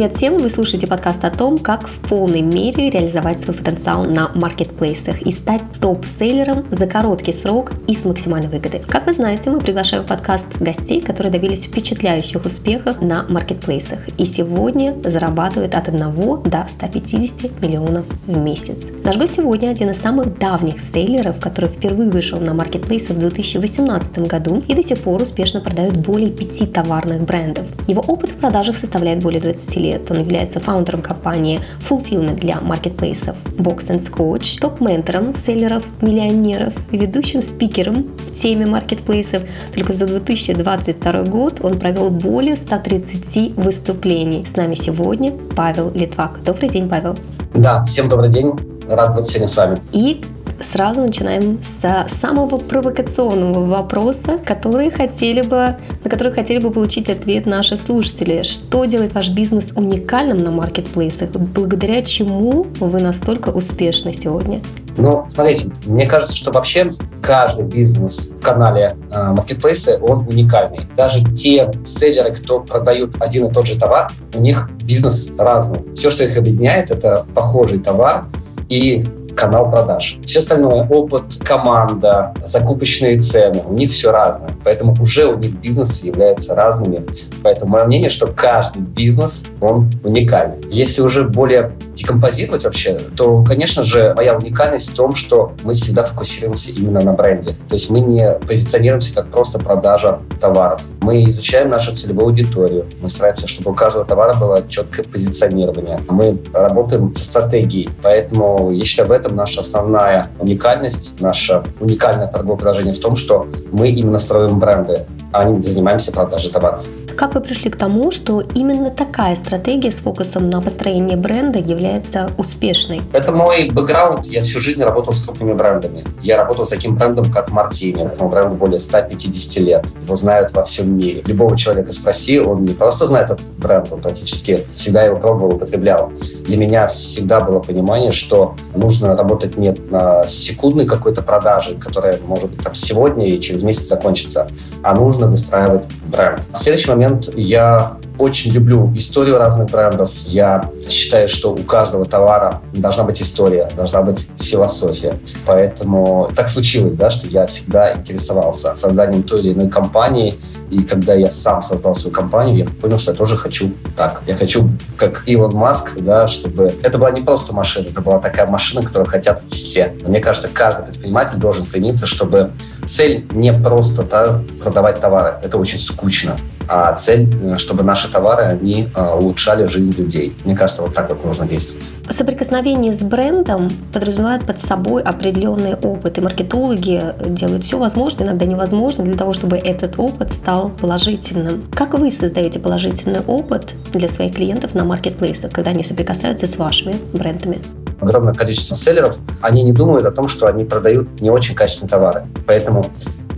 Привет всем! Вы слушаете подкаст о том, как в полной мере реализовать свой потенциал на маркетплейсах и стать топ-селлером за короткий срок и с максимальной выгодой. Как вы знаете, мы приглашаем в подкаст гостей, которые добились впечатляющих успехов на маркетплейсах и сегодня зарабатывают от 1 до 150 миллионов в месяц. Наш гость сегодня один из самых давних селлеров, который впервые вышел на маркетплейсы в 2018 году и до сих пор успешно продает более пяти товарных брендов. Его опыт в продажах составляет более 20 лет. Он является фаундером компании Fulfillment для маркетплейсов Box Scotch, топ-ментором селлеров, миллионеров, ведущим спикером в теме маркетплейсов. Только за 2022 год он провел более 130 выступлений. С нами сегодня Павел Литвак. Добрый день, Павел. Да, всем добрый день. Рад быть сегодня с вами. И сразу начинаем с самого провокационного вопроса, который хотели бы, на который хотели бы получить ответ наши слушатели. Что делает ваш бизнес уникальным на маркетплейсах? Благодаря чему вы настолько успешны сегодня? Ну, смотрите, мне кажется, что вообще каждый бизнес в канале э, маркетплейса, он уникальный. Даже те селлеры, кто продают один и тот же товар, у них бизнес разный. Все, что их объединяет, это похожий товар и канал продаж. Все остальное, опыт, команда, закупочные цены, у них все разное. Поэтому уже у них бизнес являются разными. Поэтому мое мнение, что каждый бизнес, он уникальный. Если уже более декомпозировать вообще, то, конечно же, моя уникальность в том, что мы всегда фокусируемся именно на бренде. То есть мы не позиционируемся как просто продажа товаров. Мы изучаем нашу целевую аудиторию. Мы стараемся, чтобы у каждого товара было четкое позиционирование. Мы работаем со стратегией. Поэтому я считаю, в этом наша основная уникальность, наша уникальное торговое предложение в том, что мы именно строим бренды, а не занимаемся продажей товаров. Как вы пришли к тому, что именно такая стратегия с фокусом на построение бренда является успешной? Это мой бэкграунд. Я всю жизнь работал с крупными брендами. Я работал с таким брендом, как Мартини. Этому бренду более 150 лет. Его знают во всем мире. Любого человека спроси, он не просто знает этот бренд, он практически всегда его пробовал, употреблял. Для меня всегда было понимание, что нужно работать не на секундной какой-то продаже, которая может быть там сегодня и через месяц закончится, а нужно выстраивать бренд. Следующий момент я очень люблю историю разных брендов. Я считаю, что у каждого товара должна быть история, должна быть философия. Поэтому так случилось, да, что я всегда интересовался созданием той или иной компании. И когда я сам создал свою компанию, я понял, что я тоже хочу так. Я хочу, как Илон Маск, да, чтобы... Это была не просто машина, это была такая машина, которую хотят все. Мне кажется, каждый предприниматель должен стремиться, чтобы цель не просто да, продавать товары. Это очень скучно а цель, э, чтобы наши товары, они э, улучшали жизнь людей. Мне кажется, вот так вот нужно действовать. Соприкосновение с брендом подразумевает под собой определенный опыт, и маркетологи делают все возможное, иногда невозможно, для того, чтобы этот опыт стал положительным. Как вы создаете положительный опыт для своих клиентов на маркетплейсах, когда они соприкасаются с вашими брендами? огромное количество селлеров, они не думают о том, что они продают не очень качественные товары. Поэтому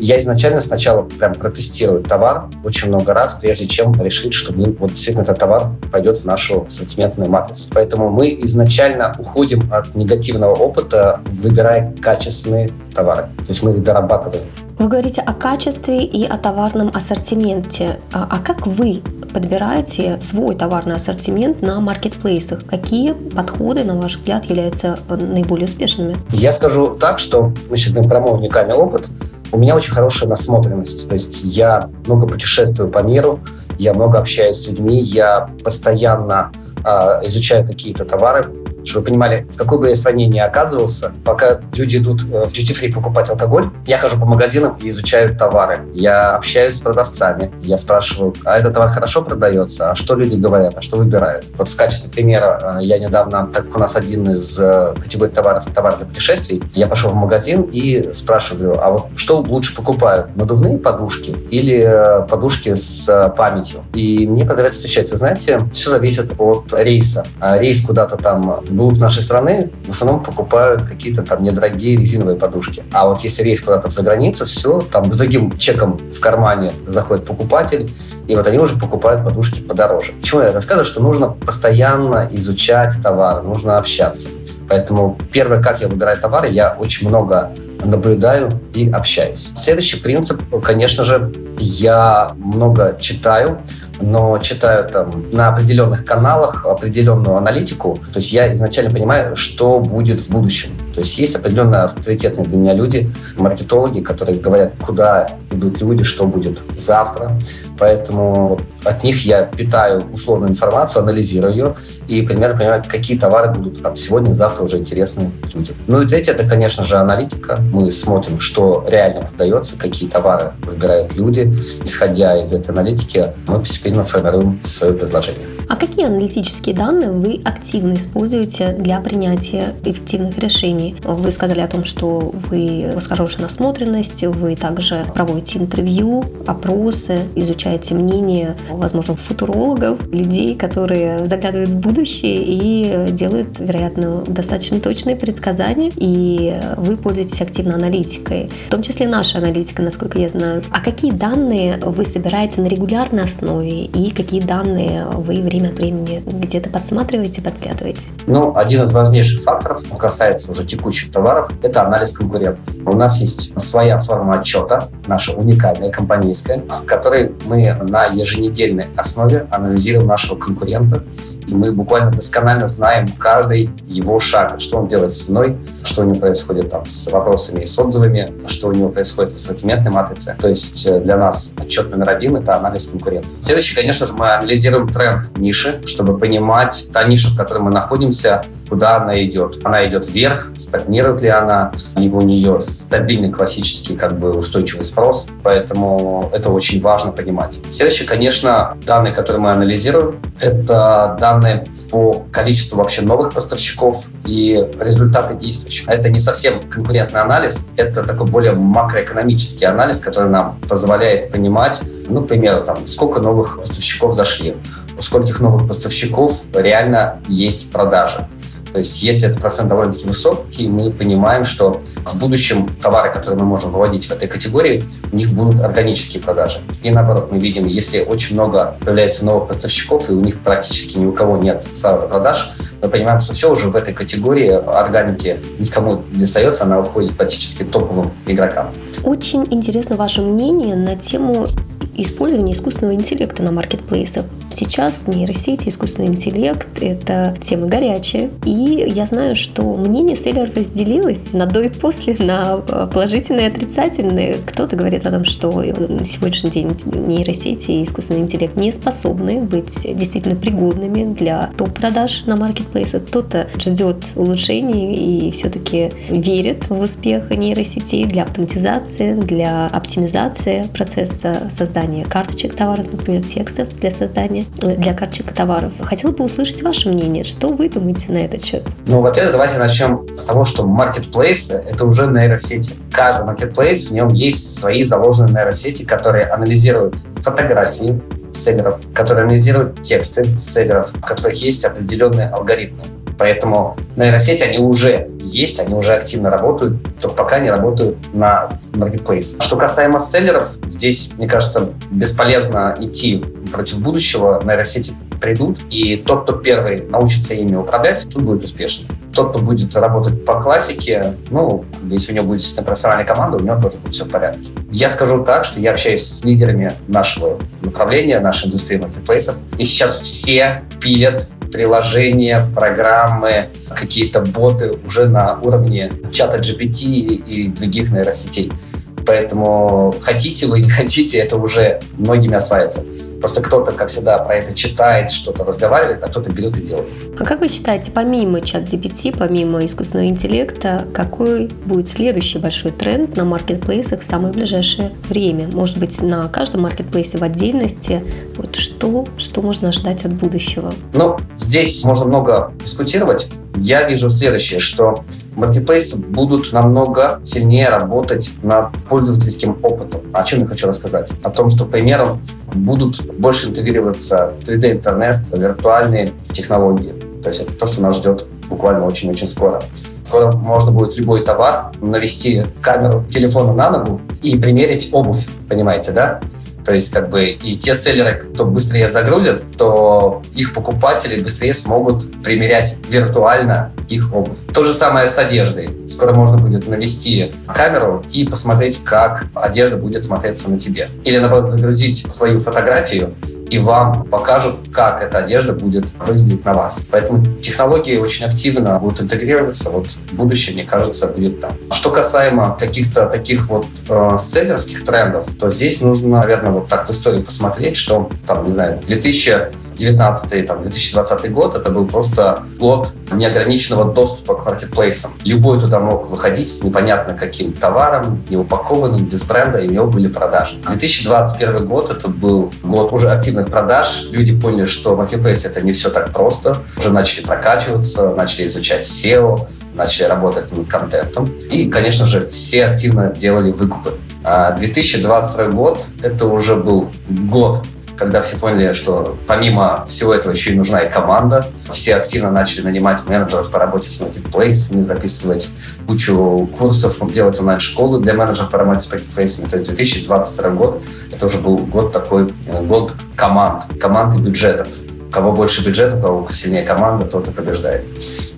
я изначально сначала прям протестирую товар очень много раз, прежде чем решить, что мы, вот действительно этот товар пойдет в нашу ассортиментную матрицу. Поэтому мы изначально уходим от негативного опыта, выбирая качественные товары. То есть мы их дорабатываем. Вы говорите о качестве и о товарном ассортименте. А, а как вы подбираете свой товарный ассортимент на маркетплейсах? Какие подходы, на ваш взгляд, являются наиболее успешными? Я скажу так, что значит, про мой уникальный опыт – у меня очень хорошая насмотренность. То есть я много путешествую по миру, я много общаюсь с людьми, я постоянно э, изучаю какие-то товары, чтобы вы понимали, в какой бы я стране ни оказывался, пока люди идут э, в duty free покупать алкоголь, я хожу по магазинам и изучаю товары. Я общаюсь с продавцами, я спрашиваю, а этот товар хорошо продается, а что люди говорят, а что выбирают. Вот в качестве примера э, я недавно, так как у нас один из э, категорий товаров товар для путешествий, я пошел в магазин и спрашиваю, а вот что лучше покупают, надувные подушки или подушки с памятью? И мне продавец отвечает, вы знаете, все зависит от рейса. А рейс куда-то там вглубь нашей страны в основном покупают какие-то там недорогие резиновые подушки. А вот если рейс куда-то в заграницу, все, там с другим чеком в кармане заходит покупатель, и вот они уже покупают подушки подороже. Почему я рассказываю? Что нужно постоянно изучать товар, нужно общаться. Поэтому первое, как я выбираю товары, я очень много наблюдаю и общаюсь. Следующий принцип, конечно же, я много читаю, но читаю там на определенных каналах определенную аналитику. То есть я изначально понимаю, что будет в будущем. То есть есть определенно авторитетные для меня люди, маркетологи, которые говорят, куда идут люди, что будет завтра. Поэтому от них я питаю условную информацию, анализирую ее и примерно понимаю, какие товары будут там сегодня, завтра уже интересны людям. Ну и третье, это, конечно же, аналитика. Мы смотрим, что реально продается, какие товары выбирают люди. Исходя из этой аналитики, мы постепенно формируем свое предложение. А какие аналитические данные вы активно используете для принятия эффективных решений? Вы сказали о том, что вы, у вас хорошая насмотренность, вы также проводите интервью, опросы, изучаете мнение, возможно, футурологов, людей, которые заглядывают в будущее и делают, вероятно, достаточно точные предсказания, и вы пользуетесь активно аналитикой, в том числе наша аналитика, насколько я знаю. А какие данные вы собираете на регулярной основе и какие данные вы время время от времени где-то подсматриваете, подглядываете? Ну, один из важнейших факторов, касается уже текущих товаров, это анализ конкурентов. У нас есть своя форма отчета, наша уникальная, компанейская, в которой мы на еженедельной основе анализируем нашего конкурента мы буквально досконально знаем каждый его шаг, что он делает с ценой, что у него происходит там с вопросами и с отзывами, что у него происходит в ассортиментной матрице. То есть э, для нас отчет номер один — это анализ конкурентов. Следующий, конечно же, мы анализируем тренд ниши, чтобы понимать та ниша, в которой мы находимся, куда она идет. Она идет вверх, стагнирует ли она, либо у нее стабильный классический как бы устойчивый спрос, поэтому это очень важно понимать. Следующее, конечно, данные, которые мы анализируем, это данные по количеству вообще новых поставщиков и результаты действующих. Это не совсем конкурентный анализ, это такой более макроэкономический анализ, который нам позволяет понимать, ну, к примеру, там, сколько новых поставщиков зашли, у скольких новых поставщиков реально есть продажи. То есть если этот процент довольно-таки высокий, мы понимаем, что в будущем товары, которые мы можем выводить в этой категории, у них будут органические продажи. И наоборот, мы видим, если очень много появляется новых поставщиков, и у них практически ни у кого нет сразу продаж, мы понимаем, что все уже в этой категории органики никому не остается, она уходит практически топовым игрокам. Очень интересно ваше мнение на тему использования искусственного интеллекта на маркетплейсах. Сейчас нейросети, искусственный интеллект – это тема горячая. И я знаю, что мнение селлеров разделилось на до и после, на положительные и отрицательные. Кто-то говорит о том, что на сегодняшний день нейросети и искусственный интеллект не способны быть действительно пригодными для топ-продаж на маркетплейсах. Кто-то ждет улучшений и все-таки верит в успех нейросетей для автоматизации, для оптимизации процесса создания карточек товаров, например, текстов для создания для карточек товаров. Хотела бы услышать ваше мнение. Что вы думаете на этот счет? Ну, во-первых, давайте начнем с того, что маркетплейс — это уже нейросети. Каждый маркетплейс, в нем есть свои заложенные нейросети, которые анализируют фотографии селлеров, которые анализируют тексты селлеров, в которых есть определенные алгоритмы. Поэтому нейросети, они уже есть, они уже активно работают, только пока не работают на marketplace. Что касаемо селлеров, здесь, мне кажется, бесполезно идти против будущего. Нейросети придут, и тот, кто первый научится ими управлять, тут будет успешным. Тот, кто будет работать по классике, ну, если у него будет профессиональная команда, у него тоже будет все в порядке. Я скажу так, что я общаюсь с лидерами нашего направления, нашей индустрии маркетплейсов, и сейчас все пилят приложения, программы, какие-то боты уже на уровне чата GPT и других нейросетей. Поэтому хотите вы, не хотите, это уже многими осваивается. Просто кто-то, как всегда, про это читает, что-то разговаривает, а кто-то берет и делает. А как вы считаете, помимо чат GPT, помимо искусственного интеллекта, какой будет следующий большой тренд на маркетплейсах в самое ближайшее время? Может быть, на каждом маркетплейсе в отдельности? Вот что, что можно ожидать от будущего? Ну, здесь можно много дискутировать. Я вижу следующее, что маркетплейсы будут намного сильнее работать над пользовательским опытом. О чем я хочу рассказать? О том, что, к примеру, будут больше интегрироваться 3D-интернет, виртуальные технологии. То есть это то, что нас ждет буквально очень-очень скоро. Скоро можно будет любой товар навести камеру телефона на ногу и примерить обувь, понимаете, да? То есть, как бы, и те селлеры, кто быстрее загрузят, то их покупатели быстрее смогут примерять виртуально их обувь. То же самое с одеждой. Скоро можно будет навести камеру и посмотреть, как одежда будет смотреться на тебе. Или, наоборот, загрузить свою фотографию и вам покажут, как эта одежда будет выглядеть на вас. Поэтому технологии очень активно будут интегрироваться. Вот будущее, мне кажется, будет там. Что касаемо каких-то таких вот э, селлерских трендов, то здесь нужно, наверное, вот так в истории посмотреть, что там, не знаю, 2000 2019 там, 2020 год это был просто год неограниченного доступа к маркетплейсам. Любой туда мог выходить с непонятно каким товаром, неупакованным, без бренда, и у него были продажи. 2021 год это был год уже активных продаж. Люди поняли, что маркетплейс это не все так просто. Уже начали прокачиваться, начали изучать SEO, начали работать над контентом. И, конечно же, все активно делали выкупы. 2022 а год — это уже был год когда все поняли, что помимо всего этого еще и нужна и команда, все активно начали нанимать менеджеров по работе с маркетплейсами, записывать кучу курсов, делать онлайн-школы для менеджеров по работе с маркетплейсами. То есть 2022 год — это уже был год такой, э, год команд, команд и бюджетов. Кого больше бюджета, кого сильнее команда, тот и побеждает.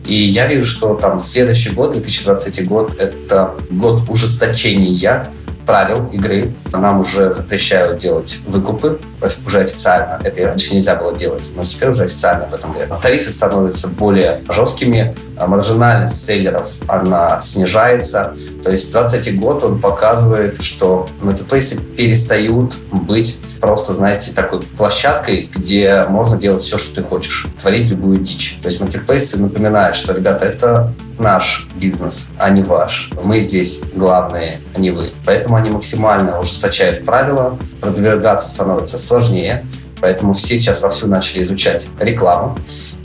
И я вижу, что там следующий год, 2023 год, это год ужесточения правил игры. Нам уже запрещают делать выкупы, уже официально. Это и раньше нельзя было делать, но теперь уже официально об этом говорят. Тарифы становятся более жесткими, маржинальность селлеров, она снижается. То есть 20 год он показывает, что маркетплейсы перестают быть просто, знаете, такой площадкой, где можно делать все, что ты хочешь, творить любую дичь. То есть маркетплейсы напоминают, что, ребята, это наш бизнес, а не ваш. Мы здесь главные, а не вы. Поэтому они максимально ужесточают правила, продвигаться становится сложнее. Поэтому все сейчас вовсю начали изучать рекламу.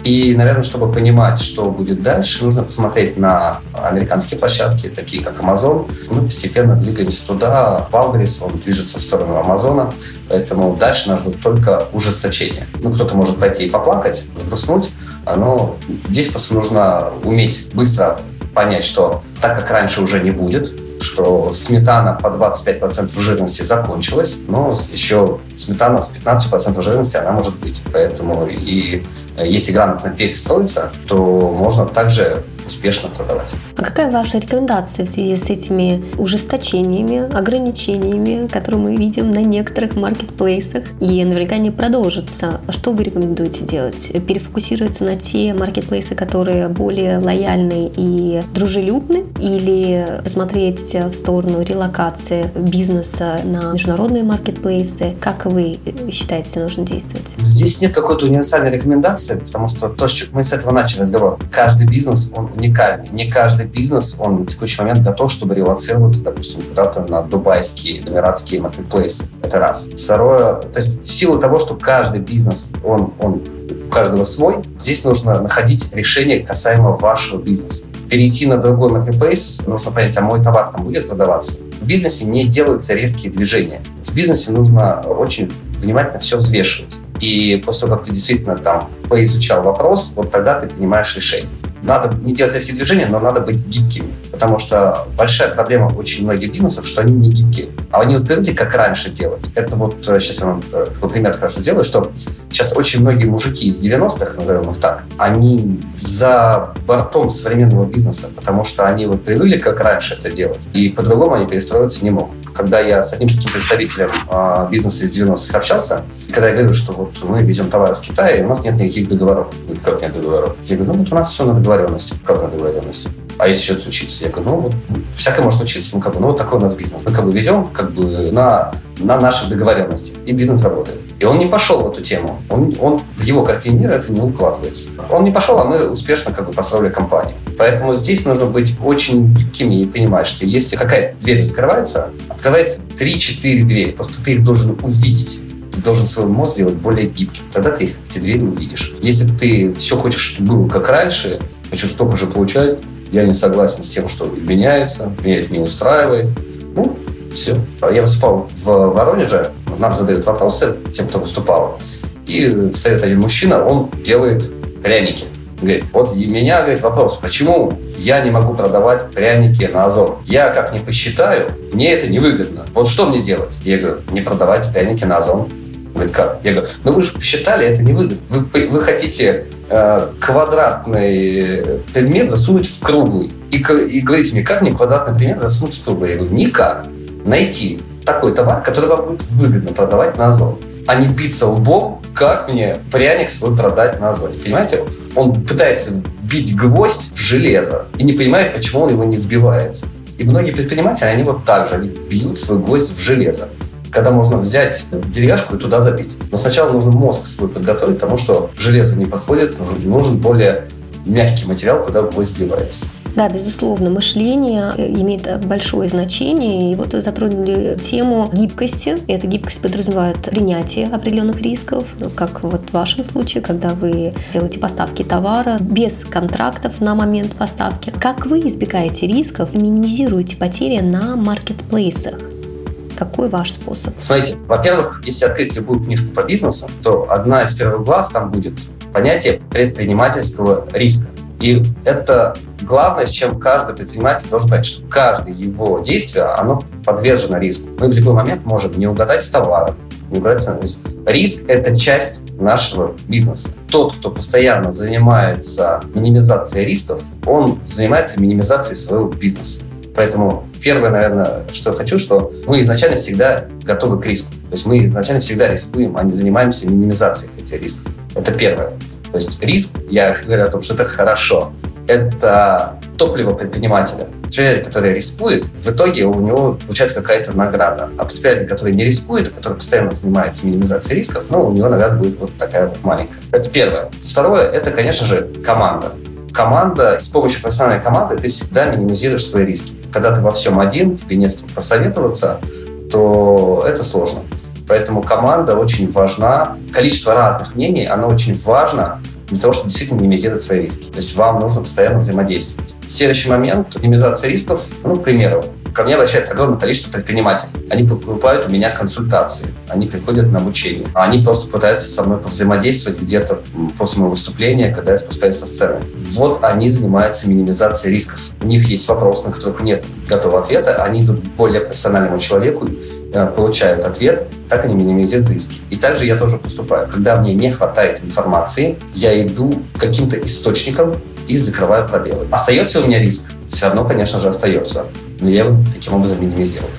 И, наверное, чтобы понимать, что будет дальше, нужно посмотреть на американские площадки, такие как Amazon. Мы постепенно двигаемся туда. Валберис, он движется в сторону Амазона. Поэтому дальше нас ждут только ужесточения. Ну, кто-то может пойти и поплакать, сгрустнуть, но здесь просто нужно уметь быстро понять, что так как раньше уже не будет, сметана по 25% жирности закончилась, но еще сметана с 15% жирности она может быть. Поэтому и э, если грамотно перестроиться, то можно также успешно продавать. А какая ваша рекомендация в связи с этими ужесточениями, ограничениями, которые мы видим на некоторых маркетплейсах и наверняка не продолжатся? Что вы рекомендуете делать? Перефокусироваться на те маркетплейсы, которые более лояльны и дружелюбны? Или посмотреть в сторону релокации бизнеса на международные маркетплейсы? Как вы считаете, нужно действовать? Здесь нет какой-то универсальной рекомендации, потому что то, что мы с этого начали разговор. Каждый бизнес, он уникальный. Не каждый бизнес, он в текущий момент готов, чтобы релацироваться, допустим, куда-то на дубайские, эмиратские маркетплейсы. Это раз. Второе, то есть в силу того, что каждый бизнес, он, он у каждого свой, здесь нужно находить решение касаемо вашего бизнеса. Перейти на другой маркетплейс, нужно понять, а мой товар там будет продаваться. В бизнесе не делаются резкие движения. В бизнесе нужно очень внимательно все взвешивать. И после того, как ты действительно там поизучал вопрос, вот тогда ты принимаешь решение надо не делать резкие движения, но надо быть гибкими. Потому что большая проблема очень многих бизнесов, что они не гибкие. А они вот привыкли, как раньше делать. Это вот, сейчас э, я вам э, такой пример хорошо делаю, что сейчас очень многие мужики из 90-х, назовем их так, они за бортом современного бизнеса, потому что они вот привыкли, как раньше это делать. И по-другому они перестроиться не могут когда я с одним таким представителем э, бизнеса из 90-х общался, когда я говорю, что вот мы везем товар из Китая, и у нас нет никаких договоров. Говорит, как нет договоров? Я говорю, ну вот у нас все на договоренности. Как на договоренности? А если что-то случится? Я говорю, ну вот всякое может случиться. Ну как бы, ну вот такой у нас бизнес. Мы как бы везем как бы на, на наших договоренностях. И бизнес работает. И он не пошел в эту тему. Он, он в его картине мира это не укладывается. Он не пошел, а мы успешно как бы построили компанию. Поэтому здесь нужно быть очень гибкими и понимать, что если какая-то дверь закрывается, открывается 3-4 двери. Просто ты их должен увидеть ты должен свой мозг сделать более гибким. Тогда ты их, эти двери увидишь. Если ты все хочешь, чтобы было как раньше, хочу столько же получать, я не согласен с тем, что меняется, меня это не устраивает, ну, все. Я выступал в Воронеже, нам задают вопросы, тем, кто выступал, и встает один мужчина, он делает пряники. Говорит, вот меня, говорит, вопрос, почему я не могу продавать пряники на Озон? Я как не посчитаю, мне это невыгодно. Вот что мне делать? Я говорю, не продавать пряники на Озон. Говорит, как? Я говорю, ну вы же посчитали, это невыгодно. Вы, вы хотите э, квадратный предмет засунуть в круглый. И, и говорите мне, как мне квадратный предмет засунуть в круглый? Я говорю, никак. Найти такой товар, который вам будет выгодно продавать на Озон а не биться лбом, как мне пряник свой продать на Озоне. Понимаете? Он пытается вбить гвоздь в железо и не понимает, почему он его не вбивается. И многие предприниматели, они вот так же, они бьют свой гвоздь в железо когда можно взять деревяшку и туда забить. Но сначала нужно мозг свой подготовить, потому что железо не подходит, нужен, нужен более мягкий материал, куда гвоздь вбивается. Да, безусловно, мышление э, имеет большое значение. И вот затронули тему гибкости. И эта гибкость подразумевает принятие определенных рисков, как вот в вашем случае, когда вы делаете поставки товара без контрактов на момент поставки. Как вы избегаете рисков минимизируете потери на маркетплейсах? Какой ваш способ? Смотрите, во-первых, если открыть любую книжку по бизнесу, то одна из первых глаз там будет понятие предпринимательского риска. И это главное, с чем каждый предприниматель должен понять, что каждое его действие, оно подвержено риску. Мы в любой момент можем не угадать с товаром, не угадать цену. Риск – это часть нашего бизнеса. Тот, кто постоянно занимается минимизацией рисков, он занимается минимизацией своего бизнеса. Поэтому первое, наверное, что я хочу, что мы изначально всегда готовы к риску. То есть мы изначально всегда рискуем, а не занимаемся минимизацией этих рисков. Это первое. То есть риск, я говорю о том, что это хорошо, это топливо предпринимателя. Предприниматель, который рискует, в итоге у него получается какая-то награда. А предприниматель, который не рискует, который постоянно занимается минимизацией рисков, ну, у него награда будет вот такая вот маленькая. Это первое. Второе, это, конечно же, команда. Команда, с помощью профессиональной команды ты всегда минимизируешь свои риски. Когда ты во всем один, тебе не с кем посоветоваться, то это сложно. Поэтому команда очень важна. Количество разных мнений, оно очень важно для того, чтобы действительно минимизировать свои риски. То есть вам нужно постоянно взаимодействовать. Следующий момент – минимизация рисков. Ну, к примеру, ко мне обращается огромное количество предпринимателей. Они покупают у меня консультации, они приходят на обучение. Они просто пытаются со мной взаимодействовать где-то после моего выступления, когда я спускаюсь со сцены. Вот они занимаются минимизацией рисков. У них есть вопросы, на которых нет готового ответа. Они идут более профессиональному человеку, э, получают ответ, так они минимизируют риски. И также я тоже поступаю. Когда мне не хватает информации, я иду к каким-то источникам и закрываю пробелы. Остается у меня риск? Все равно, конечно же, остается. Но я его таким образом минимизирую.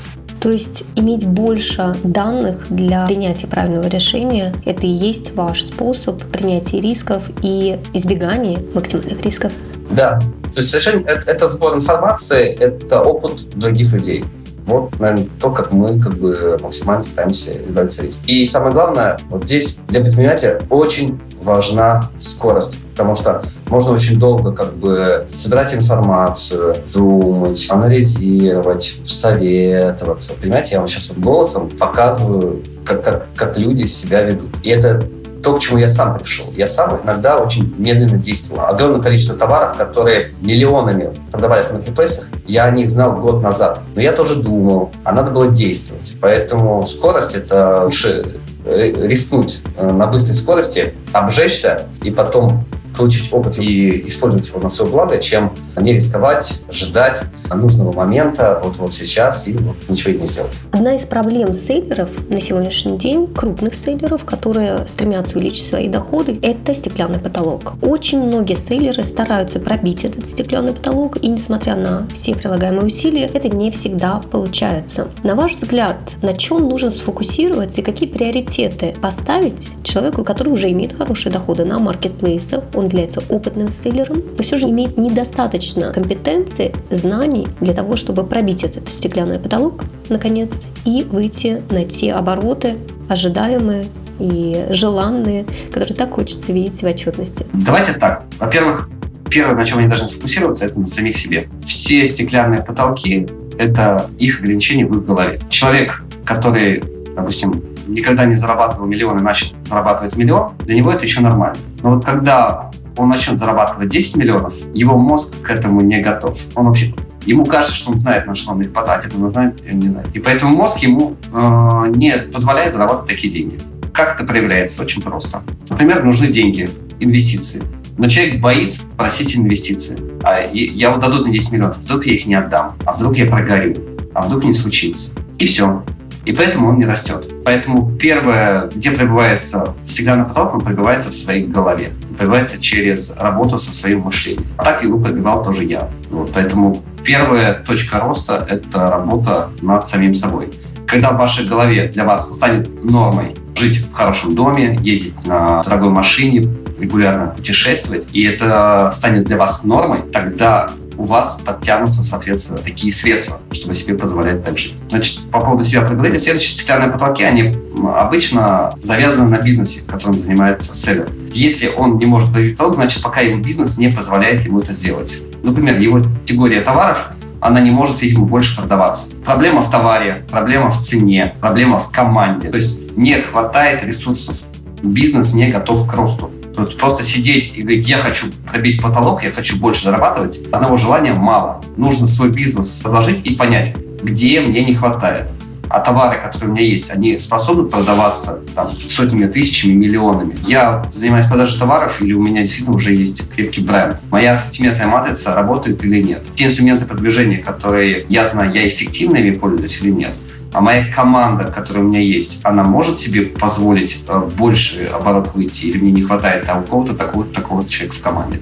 То есть иметь больше данных для принятия правильного решения – это и есть ваш способ принятия рисков и избегания максимальных рисков. Да. То есть совершенно это, это сбор информации, это опыт других людей. Вот, наверное, то, как мы как бы максимально стараемся избавиться от риска. И самое главное, вот здесь для предпринимателя очень важна скорость, потому что можно очень долго как бы собирать информацию, думать, анализировать, советоваться. Понимаете, я вам сейчас вот голосом показываю, как, как, как люди себя ведут. И это то, к чему я сам пришел. Я сам иногда очень медленно действовал. Огромное количество товаров, которые миллионами продавались на маркетплейсах, я о них знал год назад. Но я тоже думал, а надо было действовать. Поэтому скорость — это лучше э, рискнуть э, на быстрой скорости, обжечься и потом получить опыт и использовать его на свое благо, чем не рисковать, ждать нужного момента вот, вот сейчас и вот ничего не сделать. Одна из проблем сейлеров на сегодняшний день, крупных сейлеров, которые стремятся увеличить свои доходы, это стеклянный потолок. Очень многие сейлеры стараются пробить этот стеклянный потолок, и несмотря на все прилагаемые усилия, это не всегда получается. На ваш взгляд, на чем нужно сфокусироваться и какие приоритеты поставить человеку, который уже имеет хорошие доходы на маркетплейсах, он является опытным селлером, но все же имеет недостаточно компетенции, знаний для того, чтобы пробить этот стеклянный потолок, наконец, и выйти на те обороты, ожидаемые и желанные, которые так хочется видеть в отчетности. Давайте так. Во-первых, первое, на чем они должны сфокусироваться, это на самих себе. Все стеклянные потолки – это их ограничения в их голове. Человек, который, допустим, никогда не зарабатывал миллион и начал зарабатывать миллион, для него это еще нормально. Но вот когда он начнет зарабатывать 10 миллионов, его мозг к этому не готов. Он вообще Ему кажется, что он знает, на что он их потратит, он знает, не знает. И поэтому мозг ему э, не позволяет зарабатывать такие деньги. Как это проявляется? Очень просто. Например, нужны деньги, инвестиции. Но человек боится просить инвестиции. А я вот дадут на 10 миллионов, вдруг я их не отдам, а вдруг я прогорю, а вдруг не случится. И все. И поэтому он не растет. Поэтому первое, где пробивается стеклянный потолок, он пробивается в своей голове. Он через работу со своим мышлением. А так его пробивал тоже я. Вот, поэтому первая точка роста – это работа над самим собой. Когда в вашей голове для вас станет нормой жить в хорошем доме, ездить на дорогой машине, регулярно путешествовать, и это станет для вас нормой, тогда у вас подтянутся, соответственно, такие средства, чтобы себе позволять так жить. Значит, по поводу себя проговорили. Следующие стеклянные потолки, они обычно завязаны на бизнесе, которым занимается селлер. Если он не может проявить потолок, значит, пока его бизнес не позволяет ему это сделать. Например, его категория товаров она не может, видимо, больше продаваться. Проблема в товаре, проблема в цене, проблема в команде. То есть не хватает ресурсов. Бизнес не готов к росту. То есть просто сидеть и говорить, я хочу пробить потолок, я хочу больше зарабатывать, одного желания мало. Нужно свой бизнес продолжить и понять, где мне не хватает. А товары, которые у меня есть, они способны продаваться там, сотнями, тысячами, миллионами. Я занимаюсь продажей товаров или у меня действительно уже есть крепкий бренд. Моя сантиметрная матрица работает или нет. Те инструменты продвижения, которые я знаю, я эффективно ими пользуюсь или нет а моя команда, которая у меня есть, она может себе позволить э, больше оборот выйти, или мне не хватает а у кого-то такого-то такого человека в команде.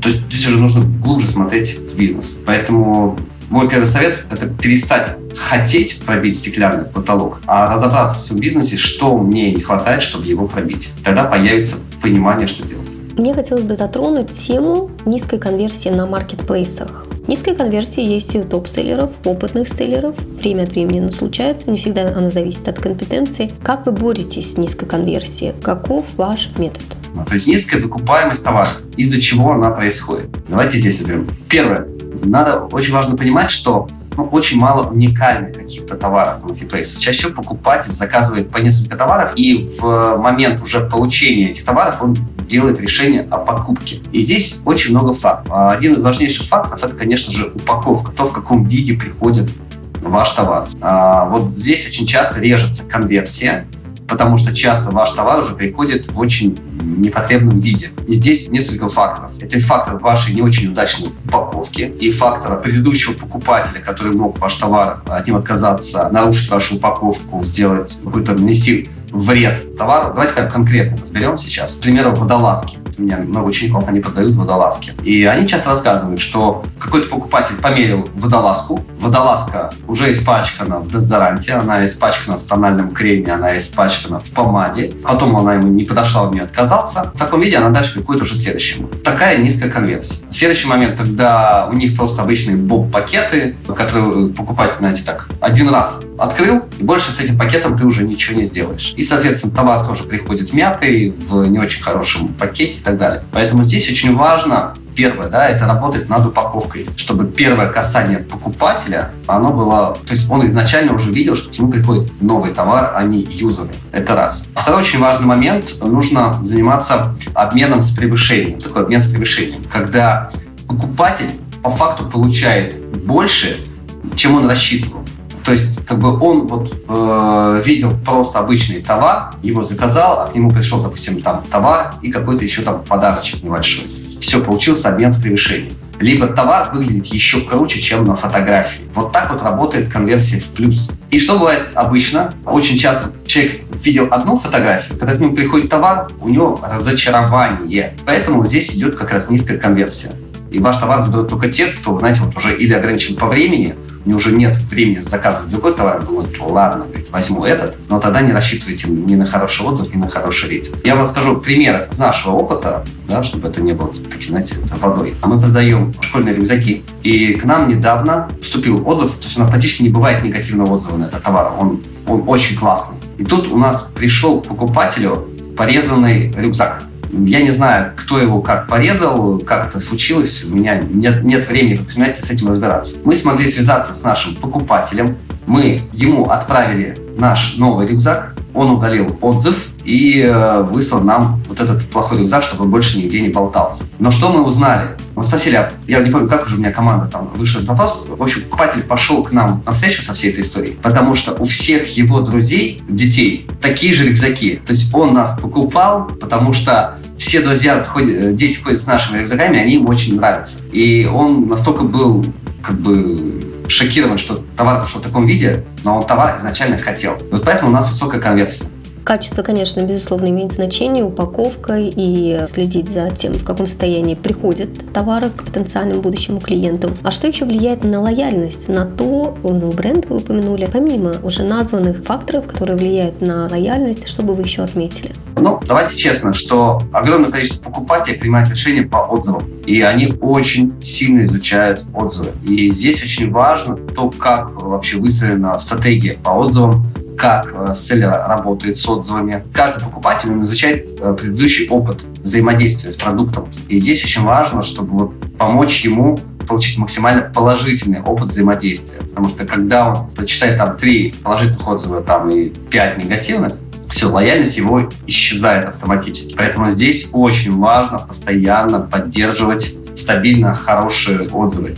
То есть здесь уже нужно глубже смотреть в бизнес. Поэтому мой первый совет – это перестать хотеть пробить стеклянный потолок, а разобраться в своем бизнесе, что мне не хватает, чтобы его пробить. Тогда появится понимание, что делать. Мне хотелось бы затронуть тему низкой конверсии на маркетплейсах. Низкая конверсия есть и у топ-селлеров, опытных селлеров. Время от времени она случается, не всегда она зависит от компетенции. Как вы боретесь с низкой конверсией? Каков ваш метод? Ну, то есть низкая выкупаемость товара. Из-за чего она происходит? Давайте здесь соберем. Первое. Надо очень важно понимать, что ну, очень мало уникальных каких-то товаров на marketplace. Чаще всего покупатель заказывает по несколько товаров, и в момент уже получения этих товаров он делает решение о покупке. И здесь очень много фактов. А один из важнейших факторов – это, конечно же, упаковка, то, в каком виде приходит ваш товар. А вот здесь очень часто режется конверсия, потому что часто ваш товар уже приходит в очень непотребном виде. И здесь несколько факторов. Это фактор вашей не очень удачной упаковки и фактор предыдущего покупателя, который мог ваш товар от него отказаться, нарушить вашу упаковку, сделать какой-то нанести вред товару. Давайте как конкретно разберем сейчас. К примеру, водолазки. У меня много учеников, они продают водолазки. И они часто рассказывают, что какой-то покупатель померил водолазку, водолазка уже испачкана в дезодоранте, она испачкана в тональном креме, она испачкана в помаде, потом она ему не подошла, он не отказался. В таком виде она дальше приходит уже следующему. Такая низкая конверсия. Следующий момент, когда у них просто обычные боб-пакеты, которые покупатель, знаете, так, один раз открыл, и больше с этим пакетом ты уже ничего не сделаешь. И, соответственно, товар тоже приходит мятый, в не очень хорошем пакете так далее. Поэтому здесь очень важно первое, да, это работать над упаковкой, чтобы первое касание покупателя, оно было, то есть он изначально уже видел, что к нему приходит новый товар, а не юзеры. Это раз. Второй очень важный момент, нужно заниматься обменом с превышением. Такой обмен с превышением, когда покупатель по факту получает больше, чем он рассчитывал. То есть, как бы он вот э, видел просто обычный товар, его заказал, а к нему пришел, допустим, там товар и какой-то еще там подарочек небольшой. Все, получился обмен с превышением. Либо товар выглядит еще круче, чем на фотографии. Вот так вот работает конверсия в плюс. И что бывает обычно? Очень часто человек видел одну фотографию, когда к нему приходит товар, у него разочарование. Поэтому здесь идет как раз низкая конверсия. И ваш товар заберут только те, кто, знаете, вот уже или ограничен по времени, него уже нет времени заказывать другой товар, думает, ладно, говорит, возьму этот, но тогда не рассчитывайте ни на хороший отзыв, ни на хороший рейтинг. Я вам расскажу пример из нашего опыта, да, чтобы это не было таким, знаете, водой. А мы продаем школьные рюкзаки, и к нам недавно поступил отзыв, то есть у нас практически не бывает негативного отзыва на этот товар, он, он очень классный. И тут у нас пришел покупателю порезанный рюкзак. Я не знаю, кто его как порезал, как это случилось. У меня нет, нет времени, понимаете, с этим разбираться. Мы смогли связаться с нашим покупателем. Мы ему отправили наш новый рюкзак. Он удалил отзыв и э, выслал нам вот этот плохой рюкзак, чтобы он больше нигде не болтался. Но что мы узнали? Мы спросили, а я не помню, как уже у меня команда там вышла вопрос. В общем, покупатель пошел к нам на встречу со всей этой историей, потому что у всех его друзей, детей, такие же рюкзаки. То есть он нас покупал, потому что все друзья, ходят, дети ходят с нашими рюкзаками, они ему очень нравятся. И он настолько был как бы шокирован, что товар пошел в таком виде, но он товар изначально хотел. Вот поэтому у нас высокая конверсия. Качество, конечно, безусловно, имеет значение, упаковка и следить за тем, в каком состоянии приходят товары к потенциальному будущему клиенту. А что еще влияет на лояльность, на то, ну, бренд вы упомянули, помимо уже названных факторов, которые влияют на лояльность, что бы вы еще отметили? Ну, давайте честно, что огромное количество покупателей принимает решения по отзывам, и они очень сильно изучают отзывы. И здесь очень важно то, как вообще выстроена стратегия по отзывам, как э, селлер работает с отзывами. Каждый покупатель он изучает э, предыдущий опыт взаимодействия с продуктом. И здесь очень важно, чтобы вот помочь ему получить максимально положительный опыт взаимодействия. Потому что когда он прочитает там три положительных отзыва там, и пять негативных, все, лояльность его исчезает автоматически. Поэтому здесь очень важно постоянно поддерживать стабильно хорошие отзывы.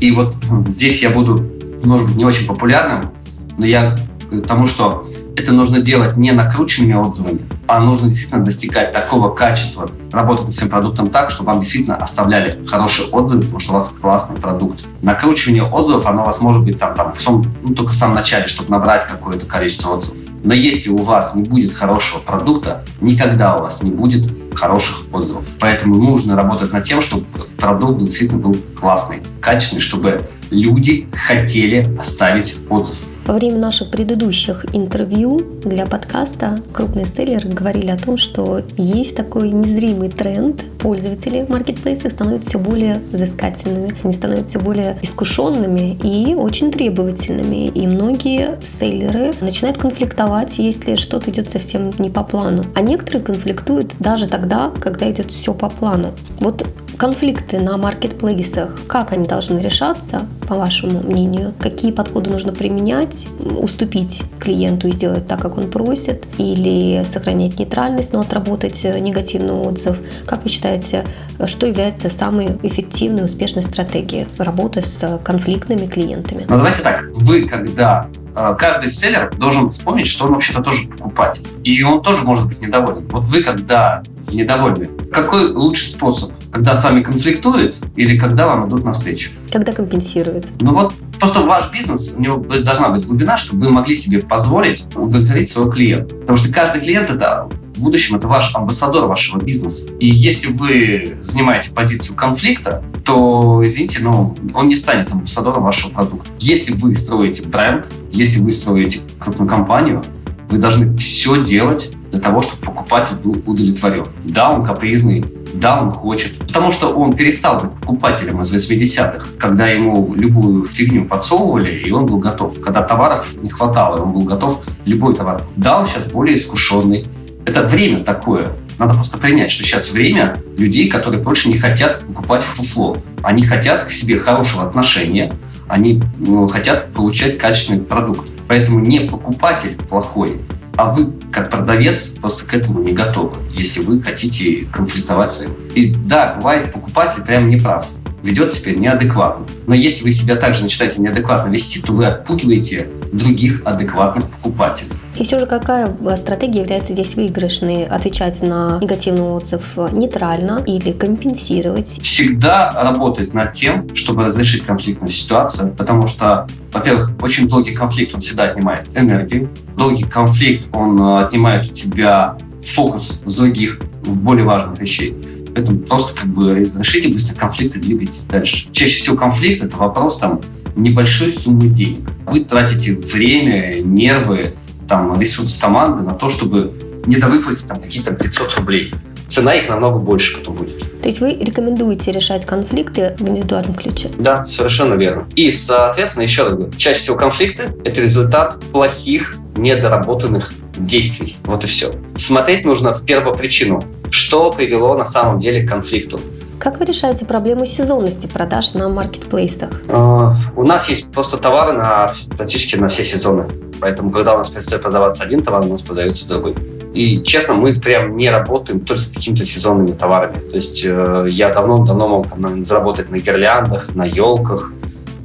И вот здесь я буду, может быть, не очень популярным, но я к тому, что это нужно делать не накрученными отзывами, а нужно действительно достигать такого качества, работать над своим продуктом так, чтобы вам действительно оставляли хорошие отзывы, потому что у вас классный продукт. Накручивание отзывов, оно у вас может быть там, там в самом, ну, только в самом начале, чтобы набрать какое-то количество отзывов. Но если у вас не будет хорошего продукта, никогда у вас не будет хороших отзывов. Поэтому нужно работать над тем, чтобы продукт действительно был классный, качественный, чтобы люди хотели оставить отзыв. Во время наших предыдущих интервью для подкаста крупные селлеры говорили о том, что есть такой незримый тренд. Пользователи маркетплейсов становятся все более взыскательными, они становятся все более искушенными и очень требовательными. И многие селлеры начинают конфликтовать, если что-то идет совсем не по плану. А некоторые конфликтуют даже тогда, когда идет все по плану. Вот конфликты на маркетплейсах, как они должны решаться, по вашему мнению? Какие подходы нужно применять? Уступить клиенту и сделать так, как он просит? Или сохранять нейтральность, но отработать негативный отзыв? Как вы считаете, что является самой эффективной, успешной стратегией работы с конфликтными клиентами? Ну, давайте так. Вы, когда э, каждый селлер должен вспомнить, что он вообще-то тоже покупатель. И он тоже может быть недоволен. Вот вы, когда недовольны, какой лучший способ когда с вами конфликтует или когда вам идут навстречу? Когда компенсирует. Ну вот просто ваш бизнес, у него должна быть глубина, чтобы вы могли себе позволить удовлетворить своего клиента. Потому что каждый клиент это в будущем это ваш амбассадор вашего бизнеса. И если вы занимаете позицию конфликта, то, извините, но он не станет амбассадором вашего продукта. Если вы строите бренд, если вы строите крупную компанию, вы должны все делать для того, чтобы покупатель был удовлетворен. Да, он капризный, да, он хочет. Потому что он перестал быть покупателем из 80-х, когда ему любую фигню подсовывали, и он был готов. Когда товаров не хватало, он был готов любой товар. Да, он сейчас более искушенный. Это время такое. Надо просто принять, что сейчас время людей, которые больше не хотят покупать фуфло. Они хотят к себе хорошего отношения, они ну, хотят получать качественный продукт. Поэтому не покупатель плохой, а вы, как продавец, просто к этому не готовы, если вы хотите конфликтовать с И да, бывает, покупатель прям не прав, ведет себя неадекватно. Но если вы себя также начинаете неадекватно вести, то вы отпугиваете других адекватных покупателей. И все же какая стратегия является здесь выигрышной? Отвечать на негативный отзыв нейтрально или компенсировать? Всегда работать над тем, чтобы разрешить конфликтную ситуацию, потому что, во-первых, очень долгий конфликт, он всегда отнимает энергию. Долгий конфликт, он э, отнимает у тебя фокус с других, в более важных вещей. Поэтому просто как бы разрешите быстро конфликт и двигайтесь дальше. Чаще всего конфликт — это вопрос там небольшой суммы денег. Вы тратите время, нервы, там, ресурс команды на то, чтобы не недовыплатить там какие-то 500 рублей. Цена их намного больше потом будет. То есть вы рекомендуете решать конфликты в индивидуальном ключе? Да, совершенно верно. И, соответственно, еще раз говорю, чаще всего конфликты – это результат плохих, недоработанных действий. Вот и все. Смотреть нужно в первую причину, что привело на самом деле к конфликту. Как вы решаете проблему сезонности продаж на маркетплейсах? Uh, у нас есть просто товары на, практически на все сезоны. Поэтому, когда у нас предстоит продаваться один товар, у нас продается другой. И, честно, мы прям не работаем только с какими-то сезонными товарами. То есть э, я давно-давно мог там, заработать на гирляндах, на елках,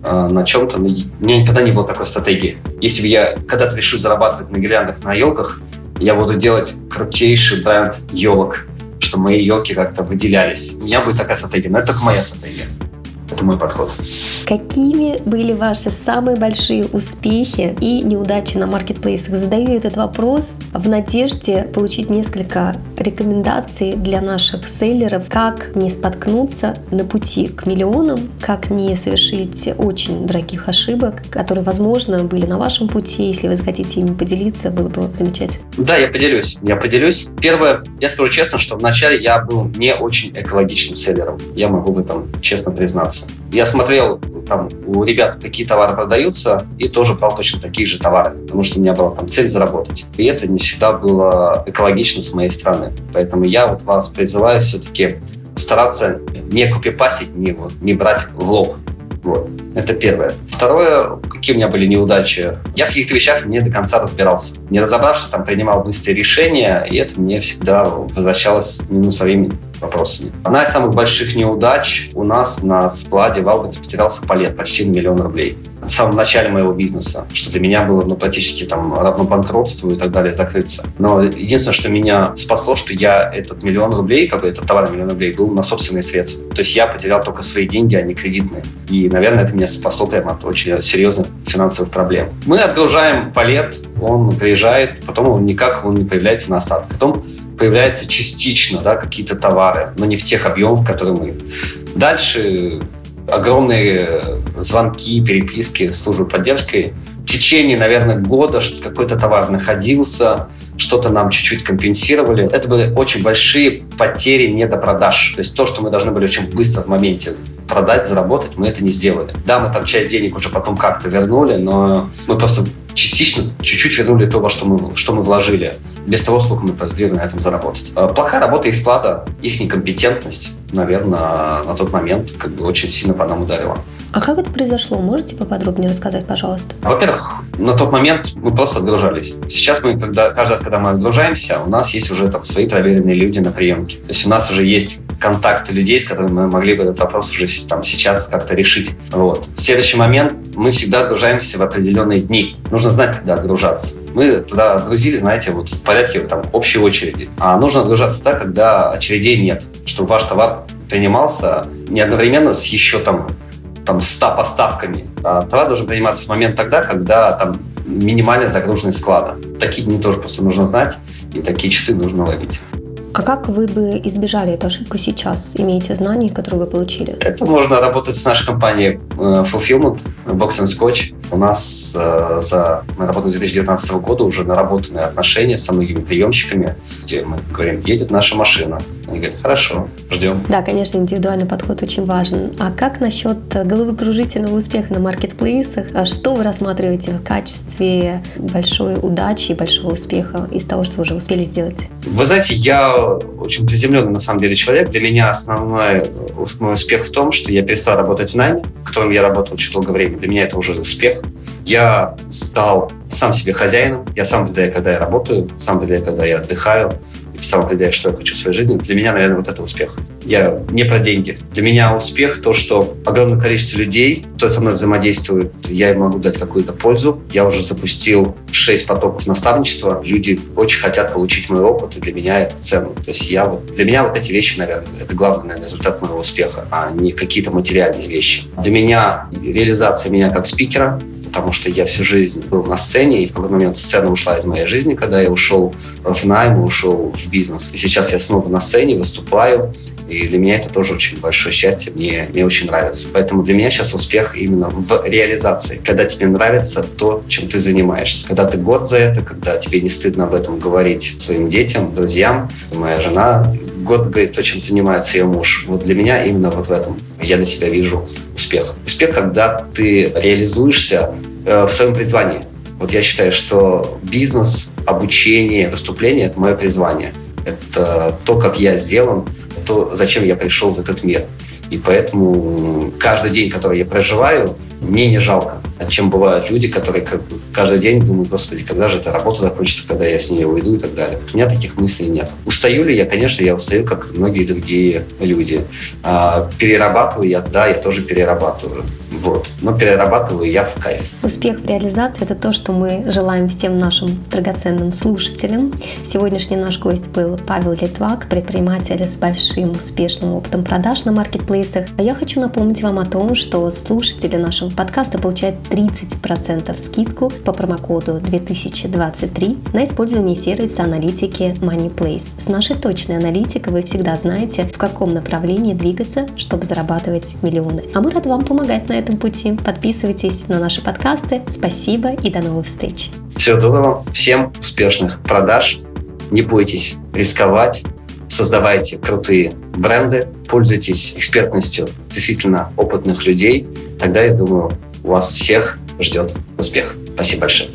э, на чем-то. Но у меня никогда не было такой стратегии. Если бы я когда-то решу зарабатывать на гирляндах, на елках, я буду делать крутейший бренд елок, чтобы мои елки как-то выделялись. У меня будет такая стратегия, но это только моя стратегия. Это мой подход. Какими были ваши самые большие успехи и неудачи на маркетплейсах? Задаю этот вопрос в надежде получить несколько рекомендаций для наших селлеров, как не споткнуться на пути к миллионам, как не совершить очень дорогих ошибок, которые, возможно, были на вашем пути. Если вы захотите ими поделиться, было бы замечательно. Да, я поделюсь. Я поделюсь. Первое, я скажу честно, что вначале я был не очень экологичным селлером. Я могу в этом честно признаться. Я смотрел там у ребят какие товары продаются, и тоже брал точно такие же товары, потому что у меня была там цель заработать. И это не всегда было экологично с моей стороны. Поэтому я вот вас призываю все-таки стараться не копипасить, не, вот, не брать в лоб. Вот. Это первое. Второе, какие у меня были неудачи. Я в каких-то вещах не до конца разбирался. Не разобравшись, там принимал быстрые решения, и это мне всегда возвращалось минусовыми вопросами. Одна из самых больших неудач у нас на складе в Албансе потерялся палет почти на миллион рублей. В самом начале моего бизнеса, что для меня было ну, практически там равно банкротству и так далее закрыться. Но единственное, что меня спасло, что я этот миллион рублей, как бы этот товар миллион рублей, был на собственные средства. То есть я потерял только свои деньги, а не кредитные. И, наверное, это меня спасло прямо от очень серьезных финансовых проблем. Мы отгружаем палет, он приезжает, потом он никак он не появляется на остатке. Потом появляются частично да, какие-то товары, но не в тех объемах, в которые мы. Дальше огромные звонки, переписки с службой поддержки. В течение, наверное, года какой-то товар находился, что-то нам чуть-чуть компенсировали. Это были очень большие потери недопродаж. То есть то, что мы должны были очень быстро в моменте продать, заработать, мы это не сделали. Да, мы там часть денег уже потом как-то вернули, но мы просто частично чуть-чуть вернули то, во что мы, что мы вложили, без того, сколько мы могли на этом заработать. А плохая работа их склада, их некомпетентность, наверное, на тот момент как бы очень сильно по нам ударила. А как это произошло? Можете поподробнее рассказать, пожалуйста? Во-первых, на тот момент мы просто отгружались. Сейчас мы, когда, каждый раз, когда мы отгружаемся, у нас есть уже там свои проверенные люди на приемке. То есть у нас уже есть контакты людей, с которыми мы могли бы этот вопрос уже там сейчас как-то решить. Вот. Следующий момент. Мы всегда отгружаемся в определенные дни. Нужно знать, когда отгружаться. Мы тогда отгрузили, знаете, вот в порядке там общей очереди. А нужно отгружаться так, когда очередей нет, чтобы ваш товар принимался не одновременно с еще там там 100 поставками. А товар должен приниматься в момент тогда, когда там минимальная загруженность склада. Такие дни тоже просто нужно знать, и такие часы нужно ловить. А как вы бы избежали эту ошибку сейчас? Имеете знания, которые вы получили? Это можно работать с нашей компанией э, Fulfillment, Box and Scotch. У нас э, за, мы работаем с 2019 года уже наработанные отношения со многими приемщиками, где мы говорим, едет наша машина. Они говорят, хорошо, ждем. Да, конечно, индивидуальный подход очень важен. А как насчет головокружительного успеха на маркетплейсах? А что вы рассматриваете в качестве большой удачи и большого успеха из того, что вы уже успели сделать? Вы знаете, я очень приземленный на самом деле человек. Для меня основной мой успех в том, что я перестал работать в найме, в котором я работал очень долгое время. Для меня это уже успех. Я стал сам себе хозяином. Я сам определяю, когда я работаю, сам определяю, когда я отдыхаю сам определяю, что я хочу в своей жизни. Для меня, наверное, вот это успех. Я не про деньги. Для меня успех то, что огромное количество людей, кто со мной взаимодействует, я им могу дать какую-то пользу. Я уже запустил 6 потоков наставничества. Люди очень хотят получить мой опыт, и для меня это ценно. То есть я вот, для меня вот эти вещи, наверное, это главный наверное, результат моего успеха, а не какие-то материальные вещи. Для меня реализация меня как спикера, потому что я всю жизнь был на сцене, и в какой-то момент сцена ушла из моей жизни, когда я ушел в найм, ушел в бизнес. И сейчас я снова на сцене выступаю, и для меня это тоже очень большое счастье, мне, мне очень нравится. Поэтому для меня сейчас успех именно в реализации. Когда тебе нравится то, чем ты занимаешься. Когда ты горд за это, когда тебе не стыдно об этом говорить своим детям, друзьям. Моя жена горд говорит то, чем занимается ее муж. Вот для меня именно вот в этом я для себя вижу успех. Успех, когда ты реализуешься э, в своем призвании. Вот я считаю, что бизнес, обучение, выступление – это мое призвание. Это то, как я сделан, то, зачем я пришел в этот мир. И поэтому каждый день, который я проживаю, мне не жалко, чем бывают люди, которые как бы каждый день думают, господи, когда же эта работа закончится, когда я с нее уйду и так далее. Вот у меня таких мыслей нет. Устаю ли я? Конечно, я устаю, как многие другие люди. А, перерабатываю я, да, я тоже перерабатываю. Вот. Но перерабатываю я в кайф. Успех в реализации – это то, что мы желаем всем нашим драгоценным слушателям. Сегодняшний наш гость был Павел Литвак, предприниматель с большим успешным опытом продаж на маркетплейсах. А я хочу напомнить вам о том, что слушатели нашего подкаста получают 30% скидку по промокоду 2023 на использование сервиса аналитики MoneyPlace. С нашей точной аналитикой вы всегда знаете, в каком направлении двигаться, чтобы зарабатывать миллионы. А мы рады вам помогать на этом пути. Подписывайтесь на наши подкасты. Спасибо и до новых встреч. Всего доброго. Всем успешных продаж. Не бойтесь рисковать. Создавайте крутые бренды. Пользуйтесь экспертностью действительно опытных людей. Тогда, я думаю, у вас всех ждет успех. Спасибо большое.